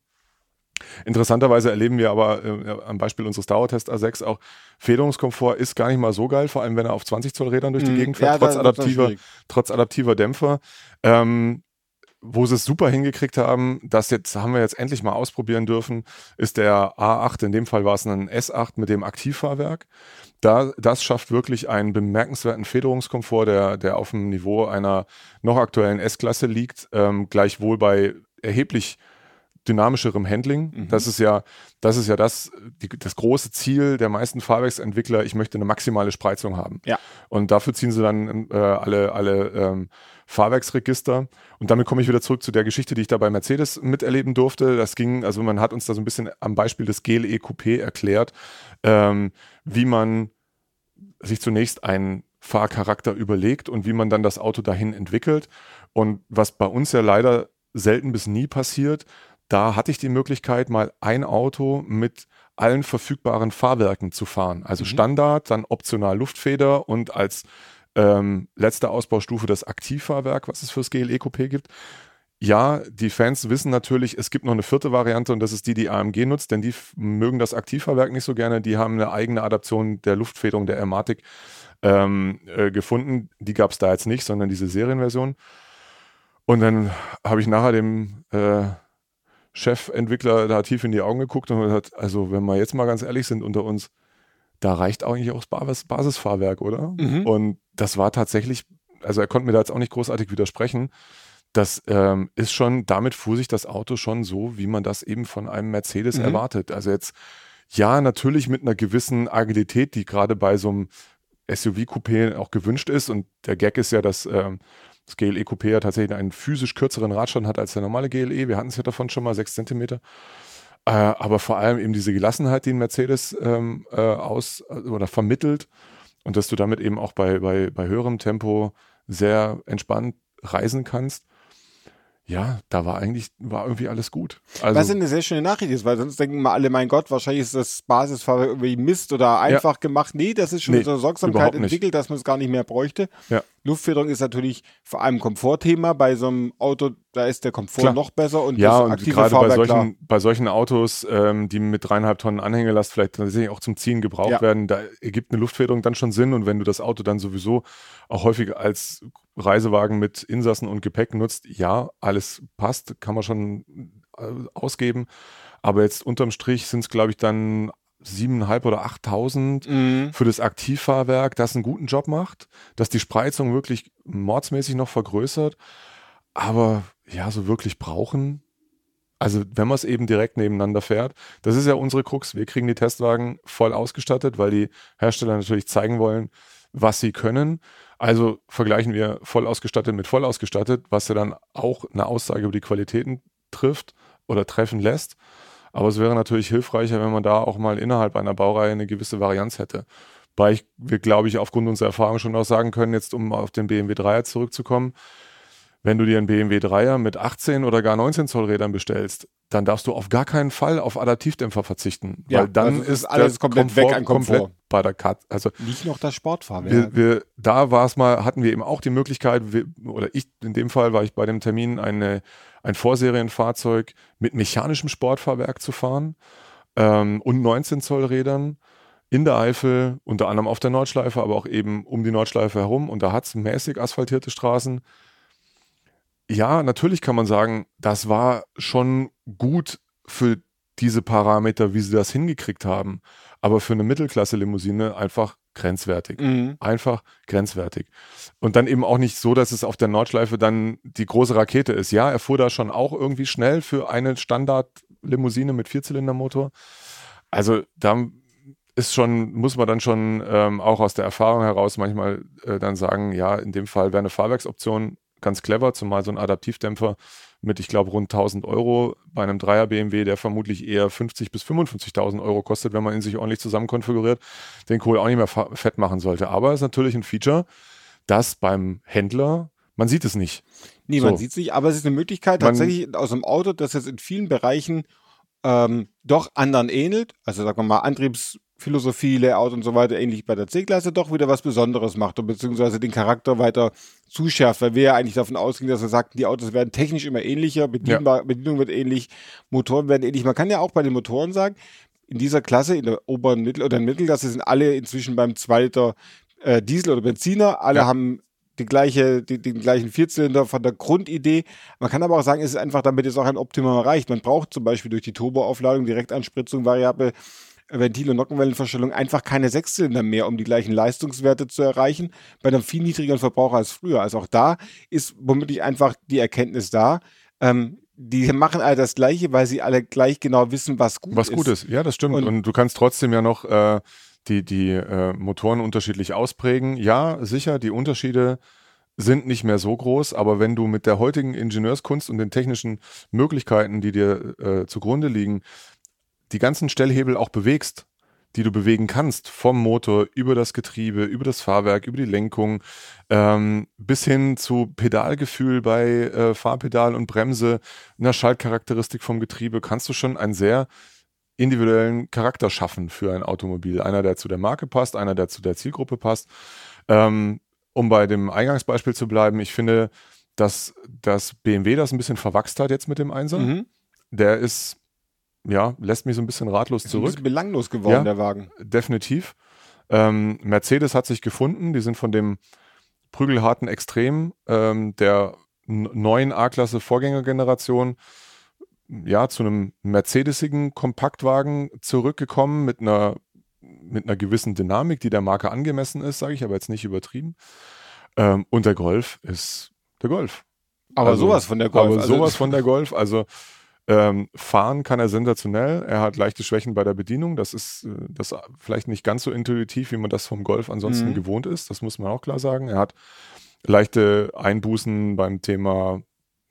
Interessanterweise erleben wir aber äh, am Beispiel unseres Dauertest A6 auch, Federungskomfort ist gar nicht mal so geil, vor allem wenn er auf 20 Zoll Rädern durch die mhm. Gegend fährt, ja, trotz, adaptiver, trotz adaptiver Dämpfer. Ähm, wo sie es super hingekriegt haben, das jetzt haben wir jetzt endlich mal ausprobieren dürfen, ist der A8, in dem Fall war es ein S8 mit dem Aktivfahrwerk. Da, das schafft wirklich einen bemerkenswerten Federungskomfort, der, der auf dem Niveau einer noch aktuellen S-Klasse liegt, ähm, gleichwohl bei erheblich dynamischerem Handling. Mhm. Das ist ja, das ist ja das, die, das große Ziel der meisten Fahrwerksentwickler. Ich möchte eine maximale Spreizung haben. Ja. Und dafür ziehen sie dann äh, alle, alle ähm, Fahrwerksregister. Und damit komme ich wieder zurück zu der Geschichte, die ich da bei Mercedes miterleben durfte. Das ging, also man hat uns da so ein bisschen am Beispiel des GLE Coupé erklärt, ähm, wie man sich zunächst einen Fahrcharakter überlegt und wie man dann das Auto dahin entwickelt. Und was bei uns ja leider selten bis nie passiert, da hatte ich die Möglichkeit, mal ein Auto mit allen verfügbaren Fahrwerken zu fahren. Also mhm. Standard, dann optional Luftfeder und als ähm, letzte Ausbaustufe das Aktivfahrwerk, was es fürs GLE Coupé gibt. Ja, die Fans wissen natürlich, es gibt noch eine vierte Variante und das ist die, die AMG nutzt, denn die mögen das Aktivfahrwerk nicht so gerne. Die haben eine eigene Adaption der Luftfederung der Ermatic ähm, äh, gefunden. Die gab es da jetzt nicht, sondern diese Serienversion. Und dann habe ich nachher dem äh, Chefentwickler da tief in die Augen geguckt und hat, also wenn wir jetzt mal ganz ehrlich sind unter uns, da reicht eigentlich auch das Basisfahrwerk, oder? Mhm. Und das war tatsächlich, also er konnte mir da jetzt auch nicht großartig widersprechen. Das ähm, ist schon, damit fuhr sich das Auto schon so, wie man das eben von einem Mercedes mhm. erwartet. Also jetzt, ja, natürlich mit einer gewissen Agilität, die gerade bei so einem SUV-Coupé auch gewünscht ist. Und der Gag ist ja, dass ähm, das GLE Coupé ja tatsächlich einen physisch kürzeren Radstand hat als der normale GLE. Wir hatten es ja davon schon mal, sechs Zentimeter. Äh, aber vor allem eben diese Gelassenheit, die ein Mercedes ähm, äh, aus oder vermittelt und dass du damit eben auch bei, bei, bei höherem Tempo sehr entspannt reisen kannst. Ja, da war eigentlich, war irgendwie alles gut. Also, Was eine sehr schöne Nachricht ist, weil sonst denken mal alle, mein Gott, wahrscheinlich ist das Basisfahrwerk irgendwie Mist oder einfach ja. gemacht. Nee, das ist schon nee, so eine Sorgsamkeit entwickelt, dass man es gar nicht mehr bräuchte. Ja. Luftfilterung ist natürlich vor allem Komfortthema. Bei so einem Auto, da ist der Komfort klar. noch besser und ja, das aktive und gerade Fahrwerk bei solchen, bei solchen Autos, ähm, die mit dreieinhalb Tonnen Anhängelast vielleicht tatsächlich auch zum Ziehen gebraucht ja. werden, da ergibt eine Luftfilterung dann schon Sinn und wenn du das Auto dann sowieso auch häufig als Reisewagen mit Insassen und Gepäck nutzt, ja, alles passt, kann man schon äh, ausgeben. Aber jetzt unterm Strich sind es, glaube ich, dann siebeneinhalb oder achttausend mhm. für das Aktivfahrwerk, das einen guten Job macht, dass die Spreizung wirklich mordsmäßig noch vergrößert. Aber ja, so wirklich brauchen. Also wenn man es eben direkt nebeneinander fährt, das ist ja unsere Krux. Wir kriegen die Testwagen voll ausgestattet, weil die Hersteller natürlich zeigen wollen, was sie können. Also vergleichen wir voll ausgestattet mit voll ausgestattet, was ja dann auch eine Aussage über die Qualitäten trifft oder treffen lässt. Aber es wäre natürlich hilfreicher, wenn man da auch mal innerhalb einer Baureihe eine gewisse Varianz hätte. Weil ich, wir, glaube ich, aufgrund unserer Erfahrung schon auch sagen können, jetzt um auf den BMW 3er zurückzukommen, wenn du dir einen BMW 3er mit 18 oder gar 19 Zoll Rädern bestellst, dann darfst du auf gar keinen Fall auf Adaptivdämpfer verzichten. Ja, weil dann also ist alles komplett Komfort weg an Komfort. Komplett bei der Cut. Also nicht noch das Sportfahrwerk. Wir, wir, da war es mal, hatten wir eben auch die Möglichkeit, wir, oder ich in dem Fall war ich bei dem Termin eine, ein Vorserienfahrzeug mit mechanischem Sportfahrwerk zu fahren ähm, und 19 Zoll Rädern in der Eifel, unter anderem auf der Nordschleife, aber auch eben um die Nordschleife herum. Und da hat es mäßig asphaltierte Straßen ja, natürlich kann man sagen, das war schon gut für diese Parameter, wie sie das hingekriegt haben. Aber für eine Mittelklasse-Limousine einfach grenzwertig. Mhm. Einfach grenzwertig. Und dann eben auch nicht so, dass es auf der Nordschleife dann die große Rakete ist. Ja, er fuhr da schon auch irgendwie schnell für eine Standard-Limousine mit Vierzylindermotor. Also da ist schon, muss man dann schon ähm, auch aus der Erfahrung heraus manchmal äh, dann sagen, ja, in dem Fall wäre eine Fahrwerksoption ganz clever, zumal so ein Adaptivdämpfer mit, ich glaube, rund 1000 Euro bei einem Dreier BMW, der vermutlich eher 50 bis 55.000 Euro kostet, wenn man ihn sich ordentlich zusammenkonfiguriert, den Kohl auch nicht mehr fett machen sollte. Aber es ist natürlich ein Feature, das beim Händler, man sieht es nicht. Nee, so. man sieht es nicht, aber es ist eine Möglichkeit tatsächlich aus einem Auto, das jetzt in vielen Bereichen ähm, doch anderen ähnelt. Also sagen wir mal, Antriebs Philosophie, Layout und so weiter, ähnlich bei der C-Klasse, doch wieder was Besonderes macht beziehungsweise den Charakter weiter zuschärft, weil wir ja eigentlich davon ausgehen, dass wir sagten, die Autos werden technisch immer ähnlicher, bedienbar, ja. Bedienung wird ähnlich, Motoren werden ähnlich. Man kann ja auch bei den Motoren sagen, in dieser Klasse, in der oberen Mittel- oder Mittelklasse sind alle inzwischen beim 2 Liter äh, Diesel oder Benziner, alle ja. haben die gleiche, die, den gleichen Vierzylinder von der Grundidee. Man kann aber auch sagen, es ist einfach, damit es auch ein Optimum erreicht. Man braucht zum Beispiel durch die Turboaufladung, Direktanspritzung, Variable Ventil- und Nockenwellenverstellung einfach keine Sechszylinder mehr, um die gleichen Leistungswerte zu erreichen, bei einem viel niedrigeren Verbraucher als früher. Also auch da ist womöglich einfach die Erkenntnis da. Ähm, die machen alle das Gleiche, weil sie alle gleich genau wissen, was gut was ist. Was gut ist, ja, das stimmt. Und, und, du kannst trotzdem ja noch äh, die, die äh, Motoren unterschiedlich ausprägen. Ja, sicher, die Unterschiede sind nicht mehr so groß, aber wenn du mit der heutigen Ingenieurskunst und den technischen Möglichkeiten, die dir äh, zugrunde liegen, die ganzen Stellhebel auch bewegst, die du bewegen kannst, vom Motor über das Getriebe, über das Fahrwerk, über die Lenkung, ähm, bis hin zu Pedalgefühl bei äh, Fahrpedal und Bremse, einer Schaltcharakteristik vom Getriebe, kannst du schon einen sehr individuellen Charakter schaffen für ein Automobil. Einer, der zu der Marke passt, einer, der zu der Zielgruppe passt. Ähm, um bei dem Eingangsbeispiel zu bleiben, ich finde, dass das BMW das ein bisschen verwachst hat jetzt mit dem Einser. Mhm. Der ist ja, lässt mich so ein bisschen ratlos zurück. Ist ein bisschen belanglos geworden, ja, der Wagen. Definitiv. Ähm, Mercedes hat sich gefunden, die sind von dem prügelharten Extrem ähm, der neuen A-Klasse Vorgängergeneration ja zu einem Mercedesigen Kompaktwagen zurückgekommen mit einer mit einer gewissen Dynamik, die der Marke angemessen ist, sage ich, aber jetzt nicht übertrieben. Ähm, und der Golf ist der Golf. Aber also, sowas von der Golf. Aber also sowas von der Golf. Also ähm, fahren kann er sensationell. Er hat leichte Schwächen bei der Bedienung. Das ist äh, das vielleicht nicht ganz so intuitiv, wie man das vom Golf ansonsten mhm. gewohnt ist. Das muss man auch klar sagen. Er hat leichte Einbußen beim Thema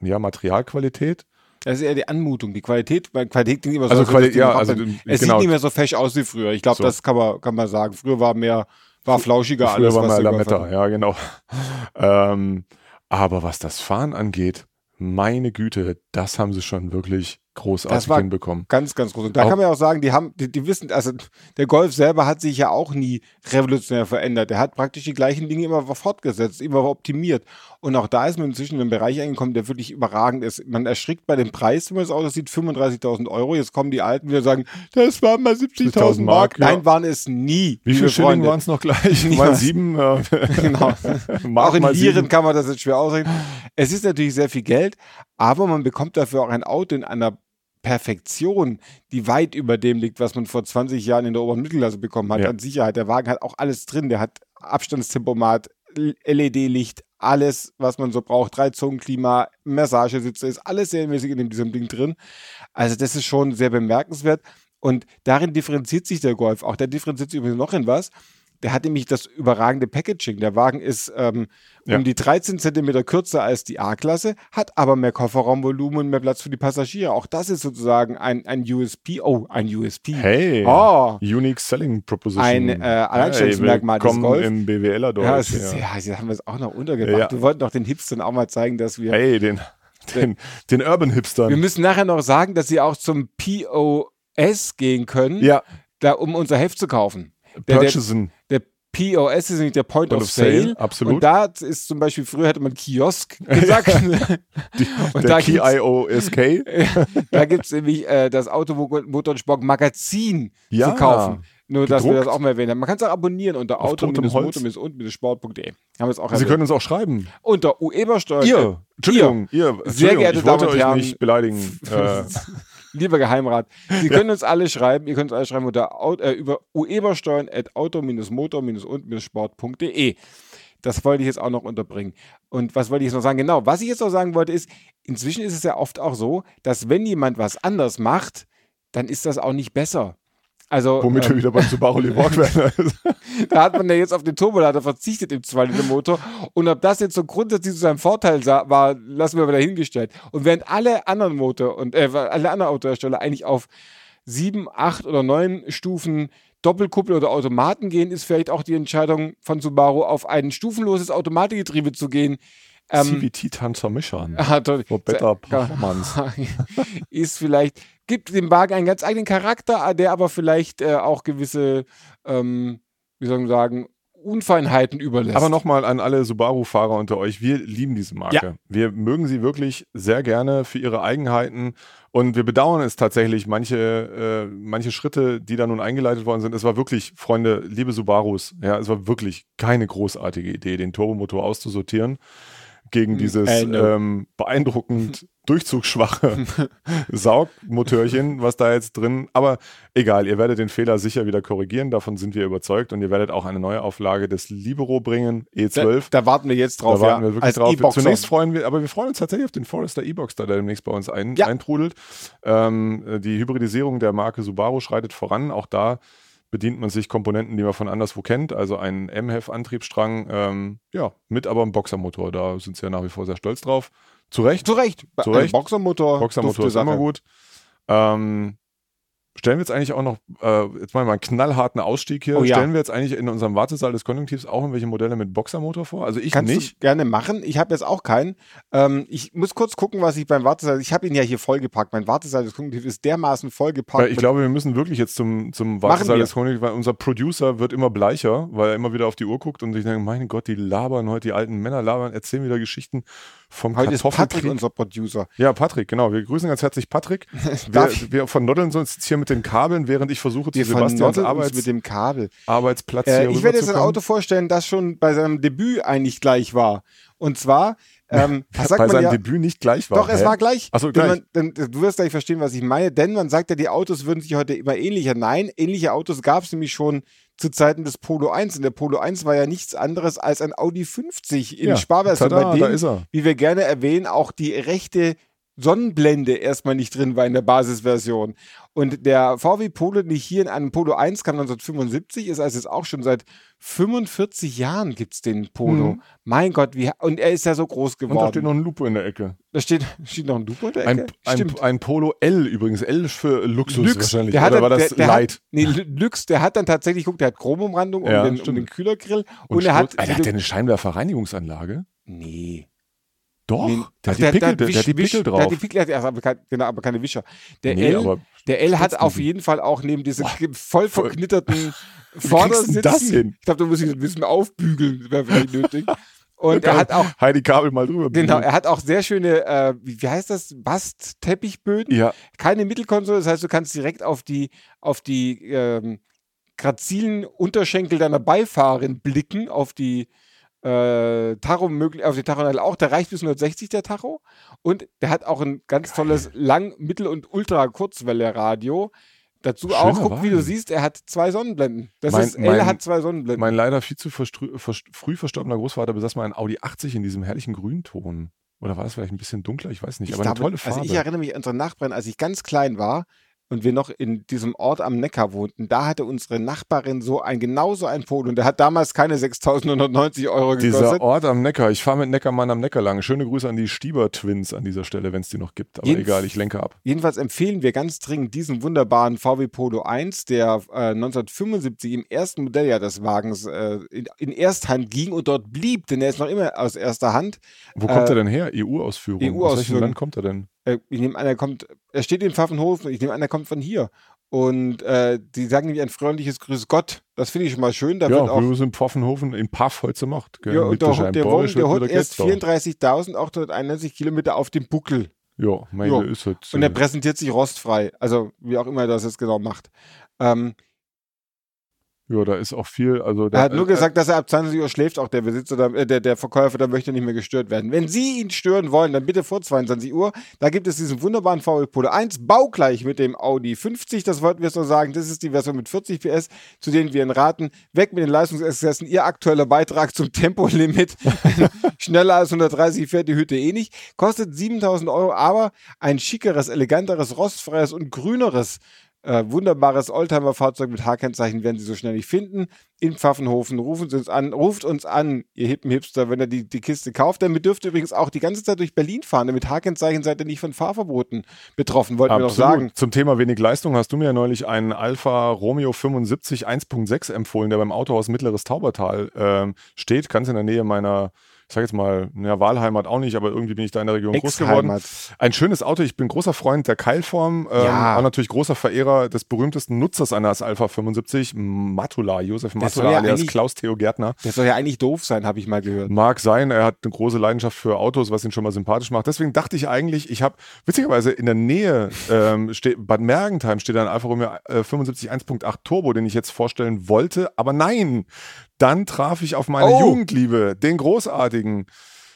ja, Materialqualität. Das ist eher die Anmutung, die Qualität, weil Qualität klingt immer so. Also, Quali ja, also es genau. sieht nicht mehr so fesch aus wie früher. Ich glaube, so. das kann man, kann man sagen. Früher war mehr, war flauschiger früher alles. Früher war mehr Lametta, ja, genau. [laughs] ähm, aber was das Fahren angeht, meine Güte, das haben sie schon wirklich großartig hinbekommen. Ganz, ganz groß. Und da Auch- kann man ja auch sagen, die haben, die, die wissen, also der Golf selber hat sich ja auch nie revolutionär verändert. Der hat praktisch die gleichen Dinge immer fortgesetzt, immer optimiert. Und auch da ist man inzwischen in einen Bereich eingekommen, der wirklich überragend ist. Man erschrickt bei dem Preis, wenn man das Auto sieht, 35.000 Euro. Jetzt kommen die Alten wieder und sagen, das waren mal 70.000 70.000 Mark. Ja. Nein, waren es nie. Wie viel liebe Schilling waren es noch gleich? Mal sieben. Äh, [laughs] Genau. Mark auch in sieben. kann man das jetzt schwer ausrechnen. Es ist natürlich sehr viel Geld, aber man bekommt dafür auch ein Auto in einer Perfektion, die weit über dem liegt, was man vor 20 Jahren in der oberen Mittelklasse bekommen hat Ja. an Sicherheit. Der Wagen hat auch alles drin. Der hat Abstandstempomat, LED-Licht, alles, was man so braucht. Drei Zonen Klima, Massagesitze, ist alles serienmäßig in diesem Ding drin. Also das ist schon sehr bemerkenswert. Und darin differenziert sich der Golf auch. Der differenziert sich übrigens noch in was. Der hat nämlich das überragende Packaging. Der Wagen ist ähm, um Ja. die 13 Zentimeter kürzer als die A-Klasse, hat aber mehr Kofferraumvolumen und mehr Platz für die Passagiere. Auch das ist sozusagen ein, ein USP. Oh, ein USP. Hey, Oh. Unique Selling Proposition. Ein, äh, Alleinstellungsmerkmal des willkommen Golf. im BWLer Deutsch. Ja, ist, ja. ja, jetzt haben wir es auch noch untergebracht. Ja. Wir wollten doch den Hipstern auch mal zeigen, dass wir. Hey, den, den, den Urban Hipstern. Wir müssen nachher noch sagen, dass sie auch zum POS gehen können, ja, da, um unser Heft zu kaufen. Der, der, purchasen. der POS ist nämlich der Point, Point of of Sale, Sale. absolut. Und da ist zum Beispiel, früher hätte man Kiosk [laughs] gesagt. [laughs] und der KIOSK. da gibt es [laughs] nämlich äh, das Automotor und Sport Magazin Ja, zu kaufen. Nur, dass wir das gedruckt. auch mal erwähnen. Man kann es auch abonnieren unter auch Sie können uns auch schreiben. Unter UE-Ebersteuer. Ihr, Entschuldigung, ihr, Sehr Entschuldigung, geehrte ich wollte Damen und euch Herren. nicht beleidigen. äh, Lieber Geheimrat, Sie können uns alle schreiben. Ihr könnt uns alle schreiben unter äh, über uebersteuern at auto-motor-und-sport.de. Das wollte ich jetzt auch noch unterbringen. Und was wollte ich jetzt noch sagen? Genau, was ich jetzt noch sagen wollte, ist, inzwischen ist es ja oft auch so, dass wenn jemand was anders macht, dann ist das auch nicht besser. Also, womit ähm, wir wieder beim Subaru [laughs] Levorg werden. [laughs] da hat man ja jetzt auf den Turbolader verzichtet im 2-Liter-Motor. Und ob das jetzt so grundsätzlich zu seinem Vorteil war, lassen wir mal dahingestellt. Und während alle anderen Motor und äh, alle anderen Autohersteller eigentlich auf sieben, acht oder neun Stufen Doppelkuppel oder Automaten gehen, ist vielleicht auch die Entscheidung von Subaru auf ein stufenloses Automatikgetriebe zu gehen. Ähm, CVT Transformission. hat er- [laughs] For better performance. ist vielleicht, gibt dem Wagen einen ganz eigenen Charakter, der aber vielleicht äh, auch gewisse, ähm, wie soll man sagen, Unfeinheiten überlässt. Aber nochmal an alle Subaru-Fahrer unter euch, wir lieben diese Marke. Ja. Wir mögen sie wirklich sehr gerne für ihre Eigenheiten und wir bedauern es tatsächlich, manche, äh, manche Schritte, die da nun eingeleitet worden sind. Es war wirklich, Freunde, liebe Subarus, ja, es war wirklich keine großartige Idee, den Turbomotor auszusortieren gegen dieses äh, no. ähm, beeindruckend [laughs] durchzugsschwache [laughs] Saugmotörchen, was da jetzt drin. Aber egal, ihr werdet den Fehler sicher wieder korrigieren, davon sind wir überzeugt. Und ihr werdet auch eine neue Auflage des Libero bringen, da, E12. da warten wir jetzt drauf. da warten ja, wir wirklich als drauf. E-Boxer. Zunächst freuen wir, aber wir freuen uns tatsächlich auf den Forester E-Boxster, der demnächst bei uns ein, Ja. eintrudelt. Ähm, äh, die Hybridisierung der Marke Subaru schreitet voran. Auch da bedient man sich Komponenten, die man von anderswo kennt. Also einen M-HEF-Antriebsstrang, ähm, ja, mit aber einem Boxermotor. Da sind sie ja nach wie vor sehr stolz drauf. Zu Recht. Zu Recht. Zu Recht. Boxermotor. Boxermotor ist immer Sache. gut. Ähm, stellen wir jetzt eigentlich auch noch, äh, jetzt mal einen knallharten Ausstieg hier, Oh ja. stellen wir jetzt eigentlich in unserem Wartesaal des Konjunktivs auch irgendwelche Modelle mit Boxermotor vor? Also ich Kannst nicht. du gerne machen. Ich habe jetzt auch keinen. Ähm, ich muss kurz gucken, was ich beim Wartesaal. Ich habe ihn ja hier vollgepackt. Mein Wartesaal des Kognitiv ist dermaßen vollgepackt. Weil ich glaube, wir müssen wirklich jetzt zum, zum Wartesaal wir. des Konjunktivs, weil unser Producer wird immer bleicher, weil er immer wieder auf die Uhr guckt und sich denkt, mein Gott, die labern heute, die alten Männer labern, erzählen wieder Geschichten vom Heute ist Patrick unser Producer. Ja, Patrick, genau. Wir grüßen ganz herzlich Patrick. [laughs] Wir, wir vernoddeln uns jetzt hier mit den Kabeln, während ich versuche, zu Sebastians Arbeits mit dem Kabel. Arbeitsplatz Äh, hier ich werde jetzt ein. Auto vorstellen, das schon bei seinem Debüt eigentlich gleich war. Und zwar, ähm, [laughs] was sagt bei man seinem ja, Debüt nicht gleich war. Doch, es Hä? war gleich. Ach so, gleich. Man, denn, du wirst gleich verstehen, was ich meine. Denn man sagt ja, die Autos würden sich heute immer ähnlicher. Nein, ähnliche Autos gab es nämlich schon zu Zeiten des Polo 1. Und der Polo 1 war ja nichts anderes als ein Audi 50 in Ja, tada, bei dem, wie wir gerne erwähnen, auch die rechte Sonnenblende erstmal nicht drin war in der Basisversion. Und der VW Polo, ich hier in einem Polo 1 kam 1975, ist also jetzt auch schon seit 45 Jahren gibt es den Polo. Mhm. Mein Gott, wie, und er ist ja so groß Und da geworden. steht noch ein Lupo in der Ecke. da steht, [laughs] steht noch ein Lupo in der Ecke? Ein, ein, Stimmt. ein Polo L übrigens. L für Luxus Lux, wahrscheinlich. der hat Oder dann- war das der, der Light? Hat, nee, Lux, der hat dann tatsächlich, guck, der hat Chromumrandung um, Ja, den, um den Kühlergrill und, er hat, Ah, der hat ja eine Scheinwerferreinigungsanlage. nee, Doch, Nee, der, hat die Pickel, der, Wisch- der hat die Pickel drauf. Der hat die Pickel, der hat, aber, kein, genau, aber keine Wischer. Der Nee, L, der L hat auf jeden Fall auch neben diesem voll voll- verknitterten [laughs] Vordersitzen. das hin? Ich glaube, da muss ich ein bisschen aufbügeln, wäre vielleicht nötig. Und er hat auch, Heidi Kabel mal drüber. genau, er hat auch sehr schöne, äh, wie, wie heißt das, Bast-Teppichböden. ja, Keine Mittelkonsole, das heißt, du kannst direkt auf die, auf die ähm, grazilen Unterschenkel deiner Beifahrerin blicken, auf die äh, Tacho möglich, auf die Tacho auch. Der reicht bis 160 der Tacho. Und der hat auch ein ganz tolles Lang-, Mittel- und Ultra-Kurzwelle-Radio. Dazu Schöner auch, guck, wie du siehst, er hat zwei Sonnenblenden. Das Mein- ist, L hat zwei Sonnenblenden. mein leider viel zu vers früh verstorbener Großvater besaß mal einen Audi 80 in diesem herrlichen Grünton. Oder war das vielleicht ein bisschen dunkler? Ich weiß nicht, Ich aber glaube, eine tolle Farbe. Also ich erinnere mich an unsere Nachbarin, als ich ganz klein war und wir noch in diesem Ort am Neckar wohnten, da hatte unsere Nachbarin so ein, genauso ein Polo und der hat damals keine 6.990 Euro Dieser gekostet. Ort am Neckar, ich fahre mit Neckermann am Neckar lang. Schöne Grüße an die Stieber-Twins an dieser Stelle, wenn es die noch gibt. Aber Jedenf- egal, ich lenke ab. Jedenfalls empfehlen wir ganz dringend diesen wunderbaren VW Polo 1, der äh, 1975 im ersten Modelljahr des Wagens äh, in, in Ersthand ging und dort blieb, denn er ist noch immer aus erster Hand. Wo kommt Äh, er denn her? EU-Ausführung. Aus welchem EU-Ausführung. Land kommt er denn? Äh, ich nehme an, er kommt, er steht in Pfaffenhofen, ich nehme an, er kommt von hier. Und äh, die sagen nämlich ein freundliches Grüß Gott. Das finde ich schon mal schön. Da ja, wird auch wir sind in Pfaffenhofen in Paff heute macht. Ja, und der, der, Borisch der holt wieder erst Geld da. 34.891 Kilometer auf dem Buckel. Ja, mein Ja. ist halt. Und er äh, präsentiert sich rostfrei. Also, wie auch immer er das jetzt genau macht. Ähm, Ja, da ist auch viel. Also er da, hat nur äh, gesagt, dass er ab 20 Uhr schläft, auch der Besitzer, da- äh, der, der Verkäufer, da möchte nicht mehr gestört werden. Wenn Sie ihn stören wollen, dann bitte vor 22 Uhr. Da gibt es diesen wunderbaren VW Polo 1, baugleich mit dem Audi 50. Das wollten wir noch sagen. Das ist die Version mit 40 PS, zu denen wir ihn raten. Weg mit den Leistungsexzessen. Ihr aktueller Beitrag zum Tempolimit. [laughs] Schneller als 130 fährt die Hütte eh nicht. Kostet 7000 Euro, aber ein schickeres, eleganteres, rostfreies und grüneres äh, wunderbares Oldtimer-Fahrzeug mit H-Kennzeichen werden Sie so schnell nicht finden. In Pfaffenhofen. Rufen Sie uns an, ruft uns an, ihr hippen Hipster, wenn ihr die, die Kiste kauft. Damit dürft ihr übrigens auch die ganze Zeit durch Berlin fahren. Denn mit H-Kennzeichen seid ihr nicht von Fahrverboten betroffen, wollten wir noch sagen. Zum Thema wenig Leistung hast du mir ja neulich einen Alfa Romeo 75 1.6 empfohlen, der beim Autohaus Mittleres Taubertal ähm, steht, ganz in der Nähe meiner, ich sag jetzt mal, ja, Wahlheimat auch nicht, aber irgendwie bin ich da in der Region groß geworden. Ein schönes Auto. Ich bin großer Freund der Keilform. Ähm, Ja. Auch natürlich großer Verehrer des berühmtesten Nutzers eines Alpha 75, Matula, Josef Matula ja alias Klaus Theo Gärtner. Der soll ja eigentlich doof sein, habe ich mal gehört. Mag sein, er hat eine große Leidenschaft für Autos, was ihn schon mal sympathisch macht. Deswegen dachte ich eigentlich, ich habe, witzigerweise in der Nähe, ähm, steht, Bad Mergentheim steht ein Alfa Romeo äh, 75 1.8 Turbo, den ich jetzt vorstellen wollte, aber nein, dann traf ich auf meine Oh. Jugendliebe, den großartigen,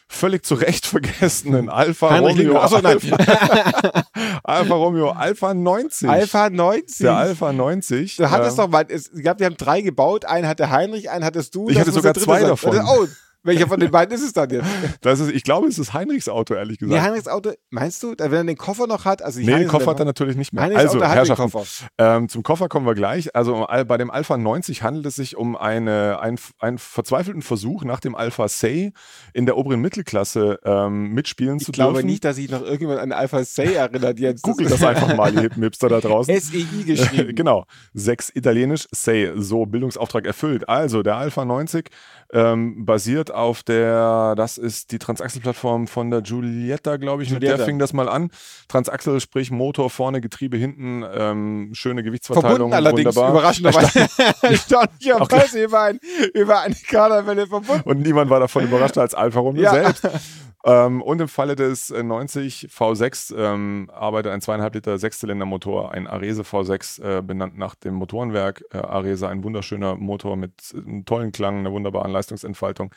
völlig zu Recht [laughs] vergessenen Alfa Heinrich Romeo. Achso, nein. [laughs] [laughs] Alpha, Alfa Romeo Alpha 90. Alpha 90. Der Alpha 90. Du hattest ähm, doch mal, es, ich glaube, wir haben drei gebaut. Einen hatte Heinrich, einen hattest du. Ich hatte sogar zwei davon. Oh, welcher von den beiden ist es dann jetzt? [laughs] das ist, ich glaube, es ist Heinrichs Auto, ehrlich gesagt. Nee, Heinrichs Auto, meinst du, wenn er den Koffer noch hat? Also Nee, den Heinrichs Koffer der- hat er natürlich nicht mehr. Heinrichs also, Auto hat den Herrschaften, Koffer. ähm, zum Koffer kommen wir gleich. Also Al- bei dem Alpha 90 handelt es sich um eine, ein, einen verzweifelten Versuch, nach dem Alpha Say in der oberen Mittelklasse ähm, mitspielen Ich zu glaube dürfen. nicht, dass sich noch irgendjemand an Alpha Say [laughs] erinnert jetzt. Google [laughs] das einfach mal, ihr hippen Hipster da draußen. SEI geschrieben. genau. Sechs Italienisch, say, so, Bildungsauftrag erfüllt. Also, der Alpha 90 ähm, basiert auf der, das ist die Transaxle-Plattform von der Giulietta, glaube ich, mit Giulietta. der fing das mal an. Transaxle, sprich Motor vorne, Getriebe hinten, ähm, schöne Gewichtsverteilung. Verbunden allerdings, wunderbar. überraschenderweise. [laughs] [laughs] Erstaunlicherweise über, ein, über eine Kaderwelle verbunden. Und niemand war davon überrascht als Alfa Romeo Ja. selbst. [laughs] Ähm, und im Falle des äh, 90 V6 ähm, arbeitet ein 2,5 Liter Sechszylindermotor, ein Arese V6, äh, benannt nach dem Motorenwerk. Äh, Arese, ein wunderschöner Motor mit äh, einem tollen Klang, einer wunderbaren Leistungsentfaltung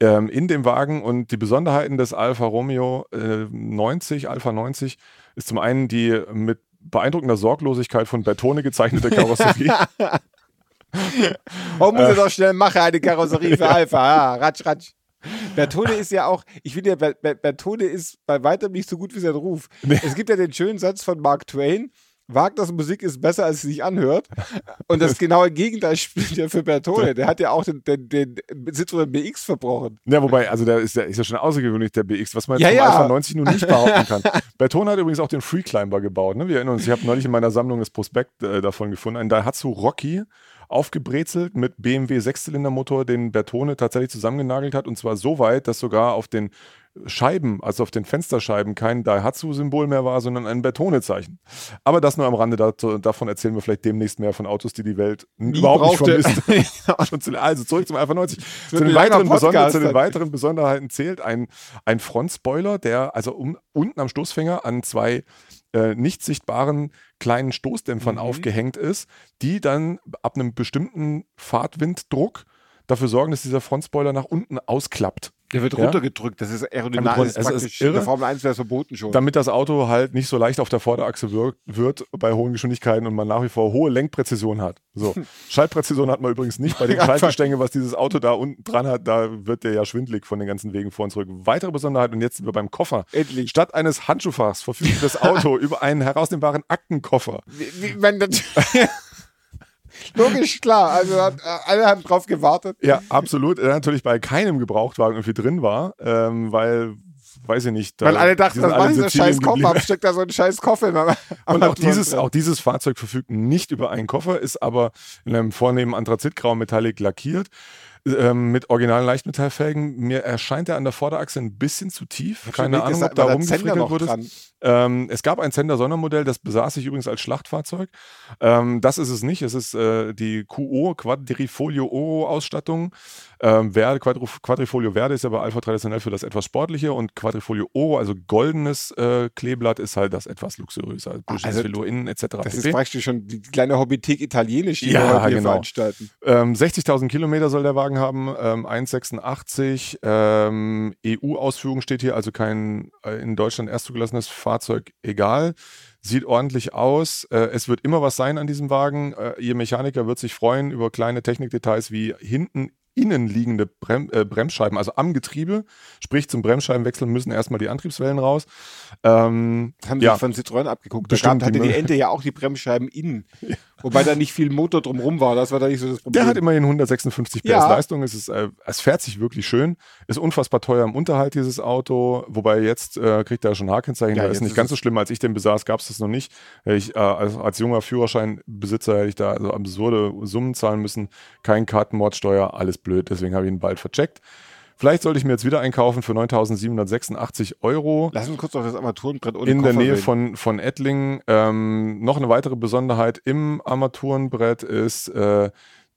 ähm, in dem Wagen. Und die Besonderheiten des Alfa Romeo äh, 90, Alpha 90, ist zum einen die mit beeindruckender Sorglosigkeit von Bertone gezeichnete [laughs] Karosserie. Oh, muss jetzt auch schnell machen, eine Karosserie für [laughs] Alpha. Ja, ratsch, ratsch. Bertone ist ja auch, ich finde ja, Ber Ber Bertone ist bei weitem nicht so gut wie sein Ruf. Es gibt ja den schönen Satz von Mark Twain, Wagners Musik ist besser, als sie sich anhört. Und das genaue Gegenteil spielt ja für Bertone. Der hat ja auch den, den, den Citroën BX verbrochen. Ja, wobei, also der ist ja, ist ja schon außergewöhnlich, der BX, was man jetzt Ja, ja. Alpha 90 nun nicht behaupten kann. Bertone hat übrigens auch den Free Climber gebaut. Ne? Wir erinnern uns, ich habe neulich in meiner Sammlung das Prospekt äh, davon gefunden. Ein Daihatsu Rocky, aufgebrezelt mit BMW Sechszylindermotor, den Bertone tatsächlich zusammengenagelt hat. Und zwar so weit, dass sogar auf den Scheiben, also auf den Fensterscheiben, kein Daihatsu-Symbol mehr war, sondern ein Bertone-Zeichen. Aber das nur am Rande, davon erzählen wir vielleicht demnächst mehr von Autos, die die Welt Nie überhaupt nicht vermisst. [laughs] [laughs] also zurück zum Alpha 90. Zu den, weiteren Podcast, zu den weiteren Besonderheiten zählt ein, ein Frontspoiler, der also um, unten am Stoßfänger an zwei äh, nicht sichtbaren kleinen Stoßdämpfern mhm. aufgehängt ist, die dann ab einem bestimmten Fahrtwinddruck dafür sorgen, dass dieser Frontspoiler nach unten ausklappt. Der wird ja? runtergedrückt, das ist aerodynamisch. Das ist, ist irre. In der Formel 1 wäre es verboten schon. Damit das Auto halt nicht so leicht auf der Vorderachse wirkt, wird bei hohen Geschwindigkeiten und man nach wie vor hohe Lenkpräzision hat. So. [laughs] Schaltpräzision hat man übrigens nicht bei den [laughs] Schaltgestänge, was dieses Auto da unten dran hat, da wird der ja schwindlig von den ganzen Wegen vor und zurück. Weitere Besonderheit, und jetzt sind wir beim Koffer. Endlich. Statt eines Handschuhfachs verfügt das Auto [laughs] über einen herausnehmbaren Aktenkoffer. Wie, wie, man Logisch, klar. Also hat, äh, alle haben drauf gewartet. Ja, absolut. Der natürlich bei keinem Gebrauchtwagen irgendwie drin war, ähm, weil weiß ich nicht. Weil alle dachten, das war dieser scheiß Koffer, steckt da so ein scheiß Koffer. [laughs] Und auch [laughs] dieses, auch dieses Fahrzeug verfügt nicht über einen Koffer, ist aber in einem vornehmen Anthrazitgrau Metallic lackiert ähm, mit originalen Leichtmetallfelgen. Mir erscheint er an der Vorderachse ein bisschen zu tief. Keine Ahnung, ob da rumgefrickelt wurde. Ähm, es gab ein Zender Sondermodell, das besaß ich übrigens als Schlachtfahrzeug. Ähm, das ist es nicht. Es ist äh, die QO Quadrifolio Oro Ausstattung. Ähm, Verde, Quadrifolio Verde ist ja bei Alpha traditionell für das etwas sportliche und Quadrifolio Oro, also goldenes äh, Kleeblatt, ist halt das etwas luxuriöser. Also, also innen etc. Das ist praktisch schon die kleine Hobbythek italienisch, die ja, wir heute genau. veranstalten. 60.000 ähm, Kilometer soll der Wagen haben, ähm, 1,86. Ähm, EU-Ausführung steht hier, also kein äh, in Deutschland erst zugelassenes Fahrzeug, egal sieht ordentlich aus. Äh, es wird immer was sein an diesem Wagen. Äh, Ihr Mechaniker wird sich freuen über kleine Technikdetails wie hinten innenliegende Brem äh, Bremsscheiben, also am Getriebe, sprich zum Bremsscheibenwechsel müssen erstmal die Antriebswellen raus. Ähm, das haben sie ja. von Citroën abgeguckt. Bestimmt, da hatte die Ente ja auch die Bremsscheiben innen. [laughs] Ja. Wobei da nicht viel Motor drumherum war, das war da nicht so das Problem. Der hat immerhin 156 PS ja. Leistung, es, ist, äh, es fährt sich wirklich schön, ist unfassbar teuer im Unterhalt dieses Auto, wobei jetzt äh, kriegt er schon H-Kennzeichen, ja, ist nicht ist ganz so schlimm, als ich den besaß, gab es das noch nicht. Ich, äh, als, als, junger Führerscheinbesitzer hätte ich da also absurde Summen zahlen müssen, kein Kartenmordsteuer, alles blöd, deswegen habe ich ihn bald vercheckt. Vielleicht sollte ich mir jetzt wieder einkaufen für 9.786 Euro. Lass uns kurz auf das Armaturenbrett und In der Nähe von, von Ettlingen. Ähm, noch eine weitere Besonderheit im Armaturenbrett ist äh,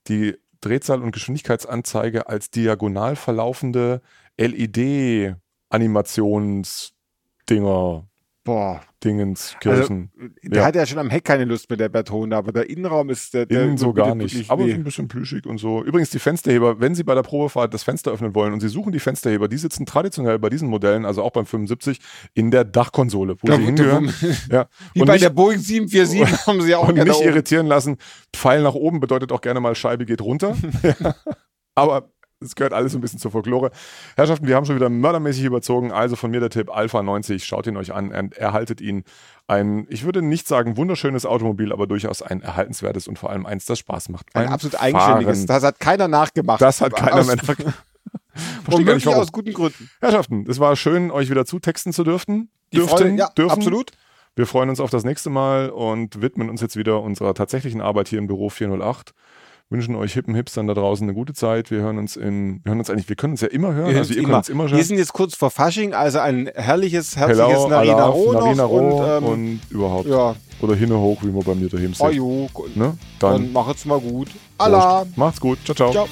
die Drehzahl- und Geschwindigkeitsanzeige als diagonal verlaufende LED-Animationsdinger. Boah, Dingenskirchen. Also, der ja. hat ja schon am Heck keine Lust mit der Bertone, aber der Innenraum ist der. der Innen so gar nicht. Aber nee. ein bisschen plüschig und so. Übrigens, die Fensterheber, wenn Sie bei der Probefahrt das Fenster öffnen wollen und Sie suchen die Fensterheber, die sitzen traditionell bei diesen Modellen, also auch beim 75, in der Dachkonsole, wo da, sie hingehören. ja. Wie und bei nicht, der Boeing 747 [laughs] haben sie auch Und nicht irritieren lassen. Pfeil nach oben bedeutet auch gerne mal Scheibe geht runter. [laughs] aber es gehört alles ein bisschen zur Folklore. Herrschaften, wir haben schon wieder mördermäßig überzogen. Also von mir der Tipp Alpha 90. Schaut ihn euch an und erhaltet ihn. Ein, ich würde nicht sagen wunderschönes Automobil, aber durchaus ein erhaltenswertes und vor allem eins, das Spaß macht. Ein absolut eigenständiges. Das hat keiner nachgemacht. Das hat keiner aus, mehr nachgemacht. [laughs] Verstehe warum. aus guten Gründen. Herrschaften, es war schön, euch wieder zutexten zu dürften. Dürften, Freude, ja, dürfen. absolut. Wir freuen uns auf das nächste Mal und widmen uns jetzt wieder unserer tatsächlichen Arbeit hier im Büro 408 wünschen euch hippen Hipstern da draußen eine gute Zeit. Wir hören uns in, wir hören uns eigentlich, wir können uns ja immer hören. Wir, also ihr immer. uns immer hören. Wir sind jetzt kurz vor Fasching, also ein herrliches, herzliches Hello, Narina Roh Narina Roh und, ähm, und, überhaupt. Ja. Oder hinne hoch, wie man bei mir daheim sagt. Oh jo, ne? Dann, dann macht's mal gut. Allah. Macht's gut. Ciao, ciao. ciao.